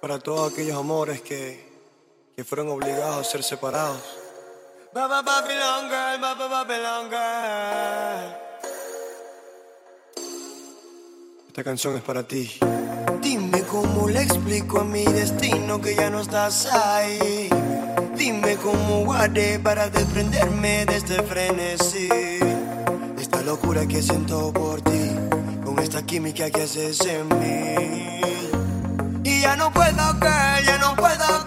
Para todos aquellos amores que, que fueron obligados a ser separados. Esta canción es para ti. Dime cómo le explico a mi destino que ya no estás ahí. Dime cómo guardé para desprenderme de este frenesí. Esta locura que siento por ti, con esta química que haces en mí. Y ya no puedo caer, ya no puedo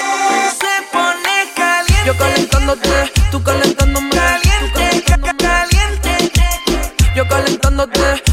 Yo calentándote, tú calentándome. Caliente, caliente. Yo calentándote,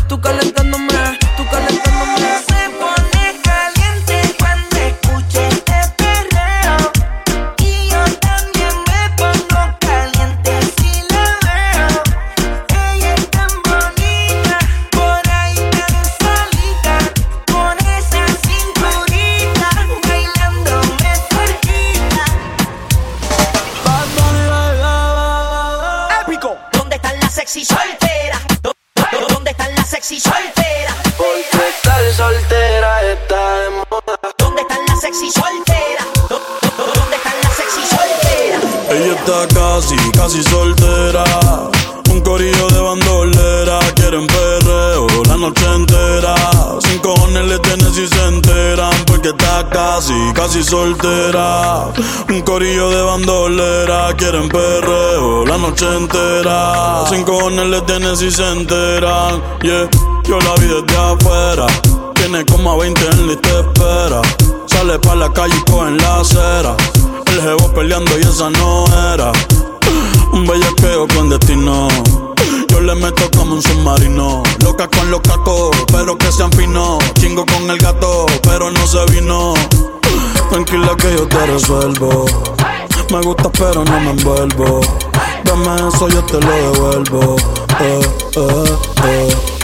y se enteran. Yeah, yo la vi desde afuera. Tiene como a 20 en lista espera. Sale pa' la calle y coge en la acera. El jevo peleando y esa no era. Un bellaqueo con destino. Yo le meto como un submarino. Loca con los cacos, pero que sean finos. Chingo con el gato, pero no se vino. Tranquila que yo te resuelvo. Me gusta pero no me envuelvo. Dame eso, yo te lo devuelvo. Eh, eh, eh.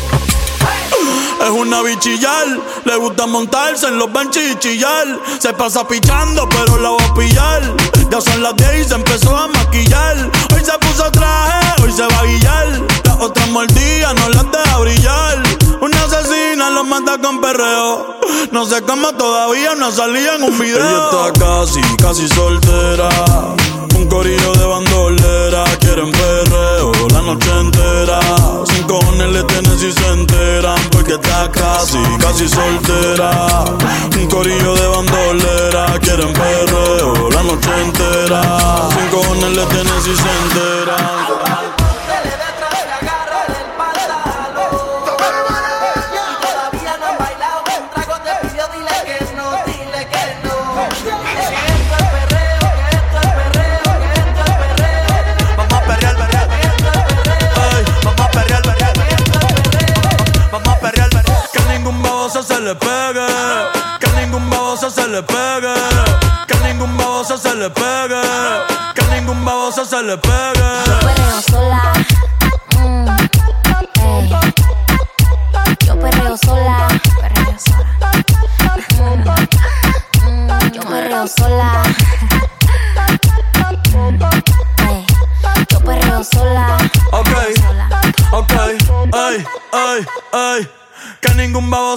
Es una bichillar, le gusta montarse en los benches y chillar. Se pasa pichando, pero la voy a pillar. Ya son las 10 y se empezó a maquillar. Hoy se puso traje, hoy se va a guillar. Las otras mordidas no las deja brillar. Una asesina lo mata con perreo. No sé cómo todavía no salía en un video. Ella está casi, casi soltera. Un corillo de bandolera. Quieren perreo la noche entera. Sin cojones le tienen si se enteran. Casi, casi soltera. Un corillo de bandolera. Quieren perreo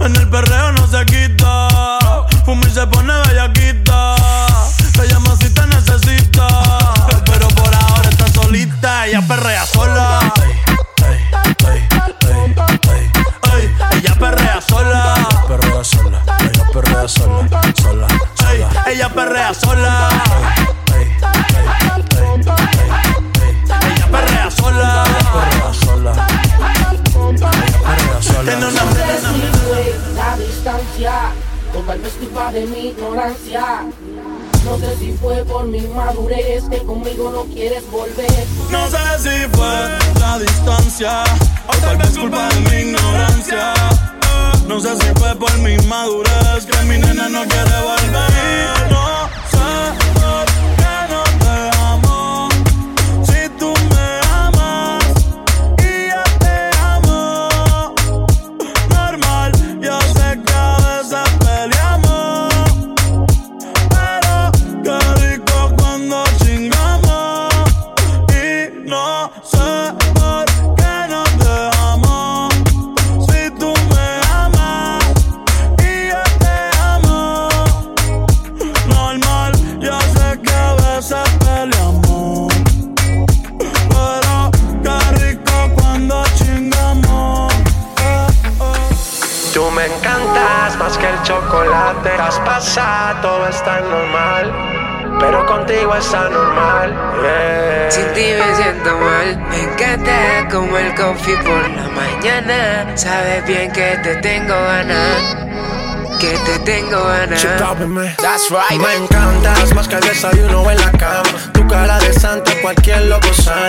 En el perreo no se quita. Fuma y se pone bellaquita. Te llama si te necesita. Pero por ahora está solita. Ella perrea sola. Ey, ey, ey, ey, ella perrea sola. Perrea sola, ella perrea sola, sola, Ey, sola. ella perrea sola. Ella perrea sola. perrea sola. Ella perrea Tiene sola. una distancia, o tal vez culpa de mi ignorancia. No sé si fue por mi madurez que conmigo no quieres volver. No sé si fue la distancia o tal vez culpa de mi ignorancia. No sé si fue por mi madurez que mi nena no quiere volver. Te tengo ganas, que te tengo ganas. That's right. Me encantas más que el desayuno en la cama. Tu cara de santa, cualquier loco sana.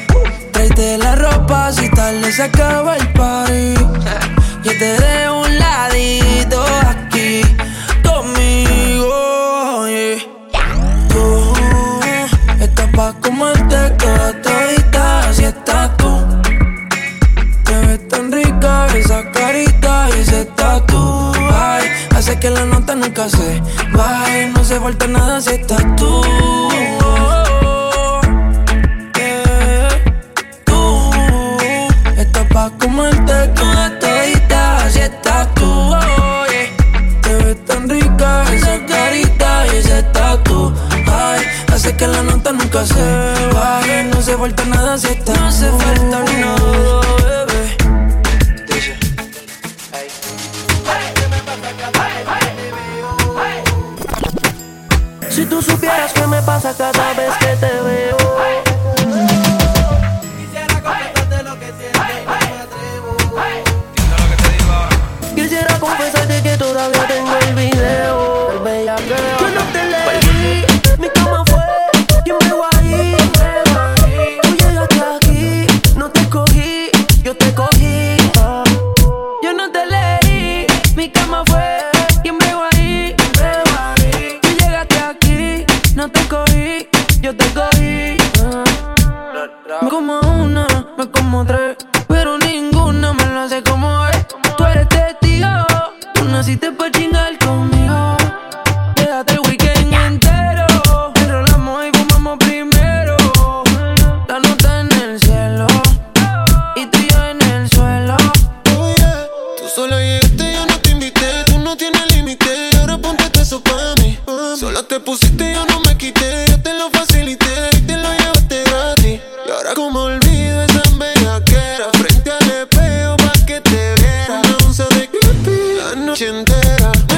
Tráete la ropa si tarde se acaba el party. Yo te dejo un ladito aquí conmigo. yeah. Tú estás pa' comerte toda todita, así estás tú. Te ves tan rica esa carita y ese tatu. Ay, hace que la nota nunca se baje, no se falta nada si estás tú. Noche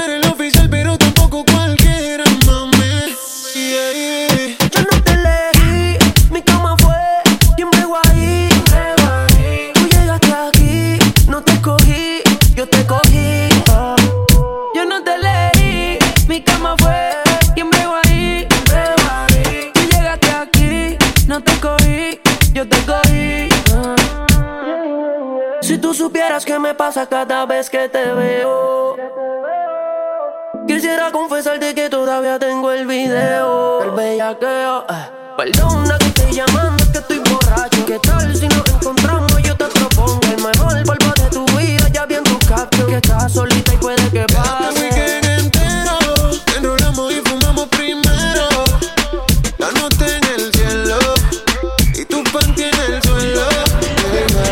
eres el oficial, pero tampoco cualquiera, mami. Yo no te elegí, mi cama fue quien bregó ahí. Tú llegaste aquí, no te cogí, yo te cogí. Yo no te elegí, mi cama fue quien bregó ahí. Tú llegaste aquí, no te cogí, yo te cogí. Si tú supieras qué me pasa cada vez que te veo. Quisiera confesarte que todavía tengo el video. El bellaqueo. eh. Perdona que estoy llamando, que estoy borracho. ¿Qué tal si nos encontramos? Yo te propongo el mejor polvo de tu vida. Ya vi en tu caption que estás solita y puede que pase. weekend entero enrolamos y fumamos primero. La nota en el cielo y tu panty en el suelo.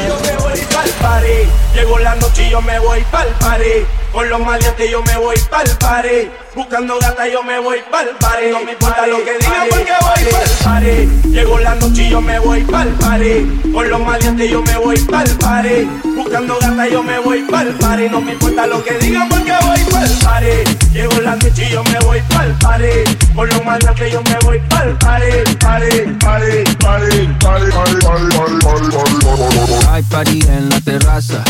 Yo me voy pa'l party. Llegó la noche y yo me voy pa'l party. Con los maleantes yo me voy pa'l party. Buscando gata yo me voy pa'l party. No me importa lo que digan porque voy pa'l party. Llegó la noche y yo me voy pa'l party. Con los maleantes yo me voy pa'l party. Buscando gata yo me voy pa'l party. No me importa lo que digan porque voy pa'l party. Llegó la noche y yo me voy pa'l party. Con los maleantes yo me voy pa'l party. Party, party, party, party, party, party, party, party, party. Party en la terraza.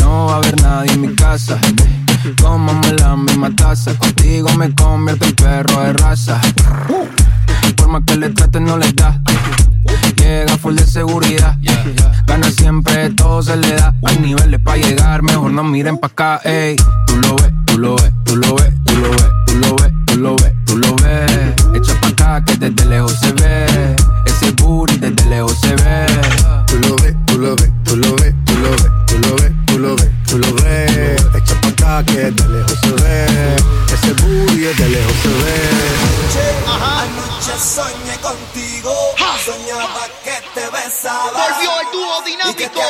No va a haber nadie en mi casa. Cómame la misma taza. Contigo me convierto en perro de raza. Por más que le traten, no le da. Llega full de seguridad. Gana siempre, todo se le da. Hay niveles para llegar, mejor no miren pa' acá, ey. Tú lo ves, tú lo ves, tú lo ves, tú lo ves, tú lo ves, tú lo ves, tú lo ves. Echa pa' acá que desde lejos se ve. Ese booty desde lejos se ve. Que de lejos se ve. Ese booty de lejos se ve. Anoche soñé contigo, soñaba que te besaba. Volvió el dúo Y que te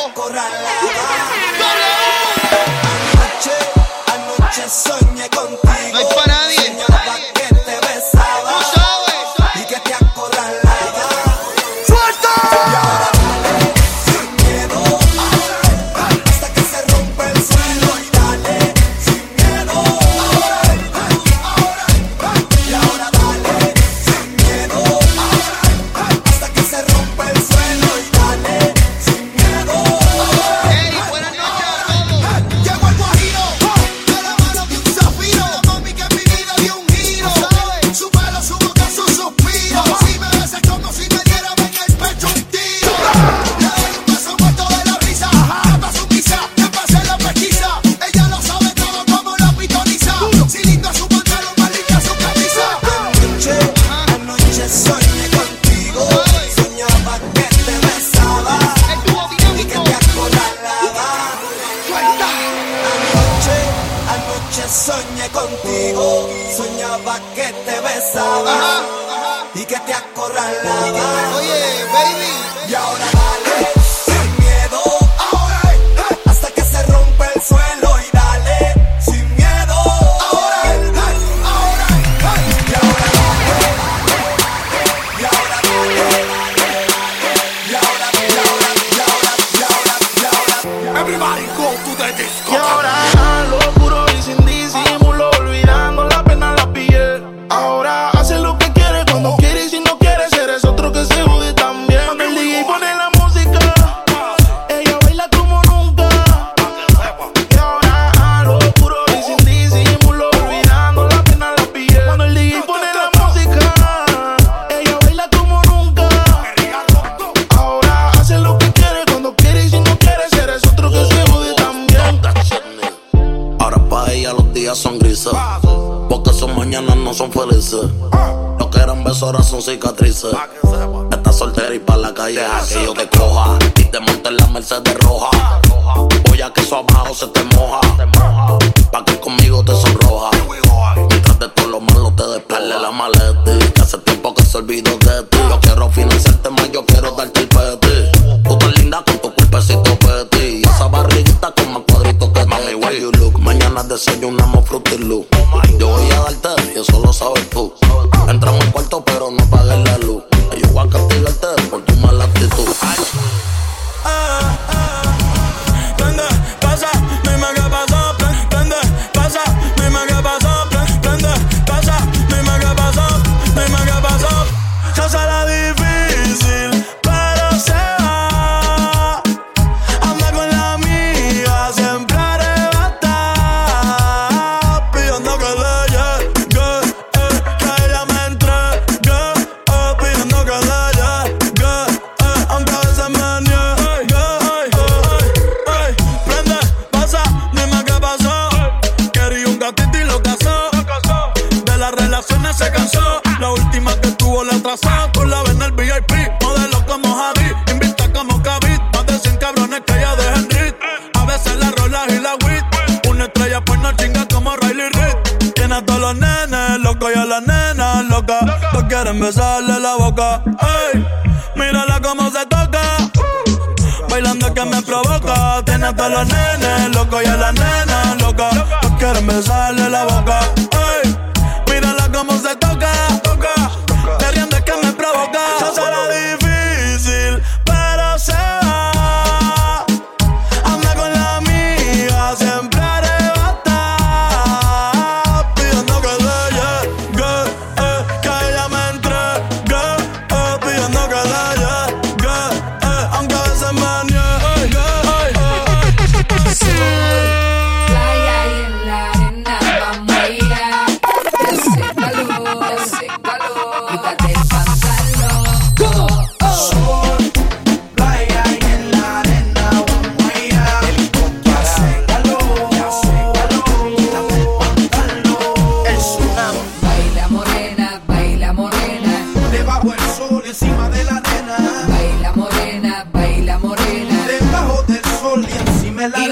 Lo que eran besos ahora son cicatrices. Estás soltera y pa' la calle a que yo te coja. Y te monte en la Mercedes roja. Voy a que eso abajo se te moja. Pa' que conmigo te sonroja. Mientras de todo lo malo te despele la maleta. Que hace tiempo que se olvidó de ti. Yo quiero financiarte más, yo quiero darte el peti. Tú tan linda con tu cuerpecito peti. Y esa barriguita con más cuadritos que Mami, where you look. Mañana desayunamos Fruity Loop. Yo voy a darte y eso lo sabes tú. Entramos al cuarto pero no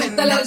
encima de la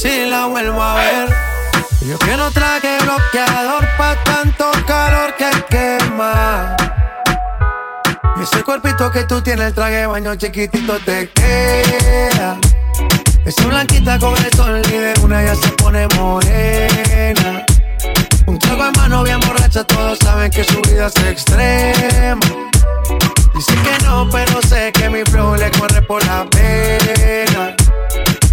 si la vuelvo a ver. Yo que no traje bloqueador pa' tanto calor que quema. Ese cuerpito que tú tienes, el traje baño chiquitito te queda. Esa blanquita con el sol y de una ya se pone morena. Un trago en mano bien borracha, todos saben que su vida es extrema. Dicen que no, pero sé que mi flow le corre por la pena.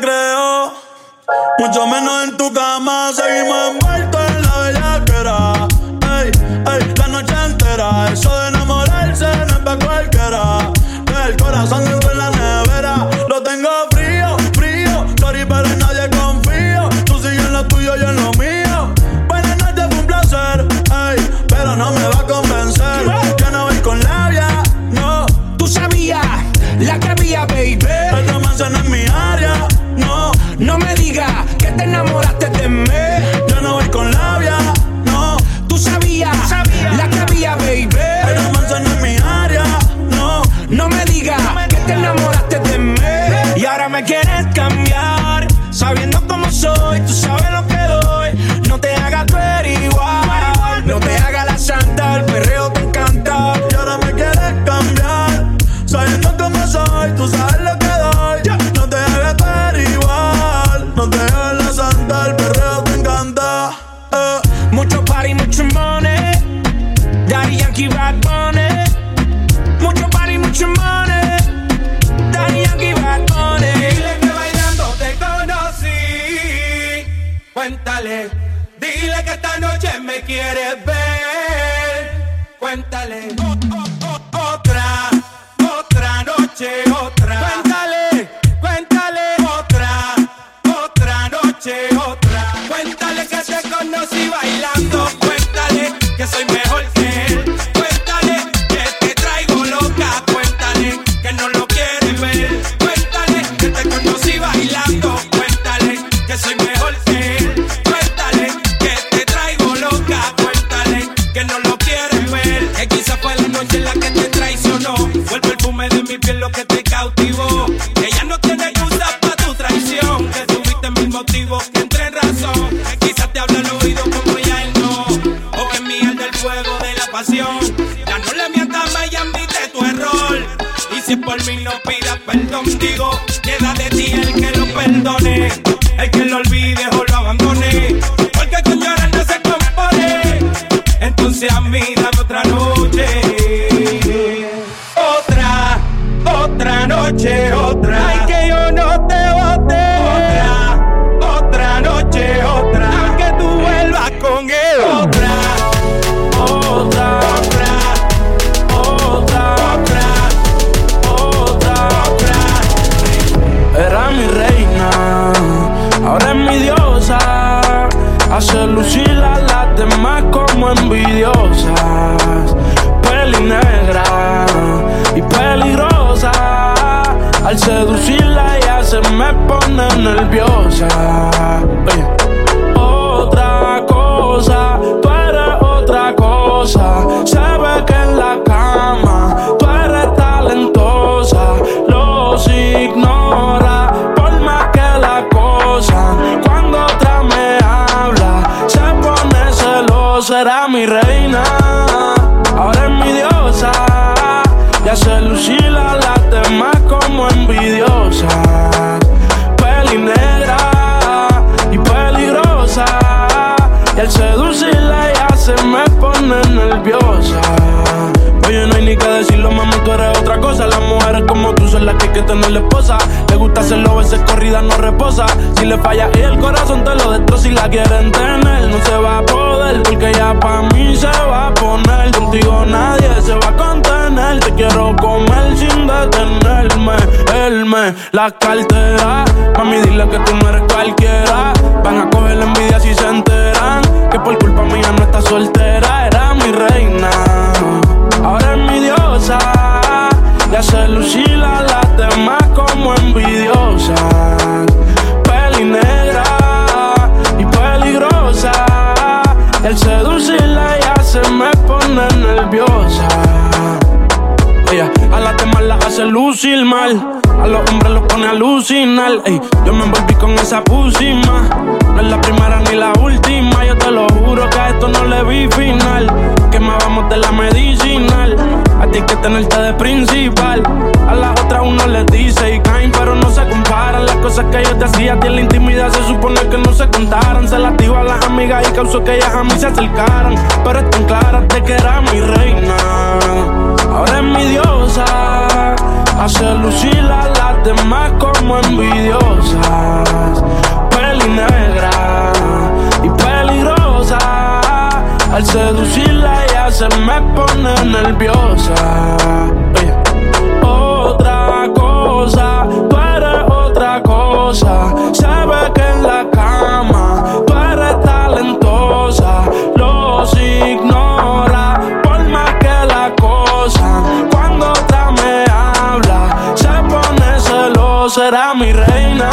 creo, mucho menos en tu cama. Seguimos envueltos en la bellaquera, ey, ey, la noche entera. Que quizá fue la noche la que te traicionó. Fue el perfume de mi piel lo que te cautivó. Que ya no tiene excusa para tu traición. Que tuviste mis motivos que entre en razón. Que quizá te habla el oído como ya él no. O que mi del fuego de la pasión. Ya no le mientas más y admite tu error. Y si por mí no pidas perdón, digo. era mi reina, ahora es mi diosa. Y hace lucir la las demás como envidiosa, Peli negra y peligrosa. Y al seducirla ya se me pone nerviosa. Oye, no hay ni que decirlo, mamá, tú eres otra cosa. Las mujeres como tú son las que hay que tener la esposa. Le gusta hacerlo, veces corrida no reposa. Si le falla y el corazón te lo destroza si la quieren tener, no se va a poder porque ya pa' mí se va a poner. Contigo nadie se va a contener. Te quiero comer sin detenerme. Él me la cartera. Mami, dile que tú no cualquiera. Van a coger la envidia si se enteran. Que por culpa mía no está soltera. Era mi reina. Ahora es mi diosa. Ya se lucila las demás como envidiosas. Pelinera. El seducirla ya se me pone nerviosa. Ella a las demás la hace lucir mal. A los hombres los pone a alucinar. Ey, yo me envolví con esa pusima. No es la primera ni la última. Yo te lo juro que a esto no le vi final. Quemábamos de la medicinal a ti que tenerte de principal. A las otras uno les dice y caen, pero no se comparan. Las cosas que yo te hacía a ti en la intimidad se supone que no se contaran. Se las digo a las amigas y causó que ellas a mí se acercaran. Pero están claras de que era mi reina. Ahora es mi diosa. Hace lucir a las demás como envidiosas. Peli negra. Al seducirla ella se me pone nerviosa. Otra cosa, tú eres otra cosa. Sabe que en la cama tú eres talentosa. Los ignora por más que la cosa. Cuando otra me habla, se pone celosa. Era mi reina,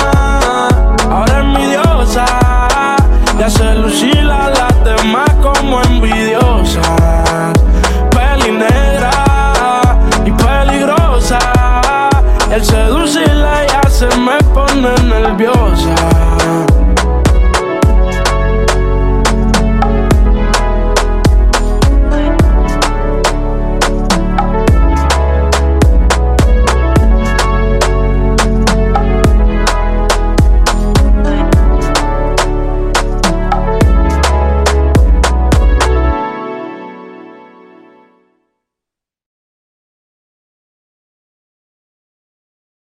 peligrosa. Y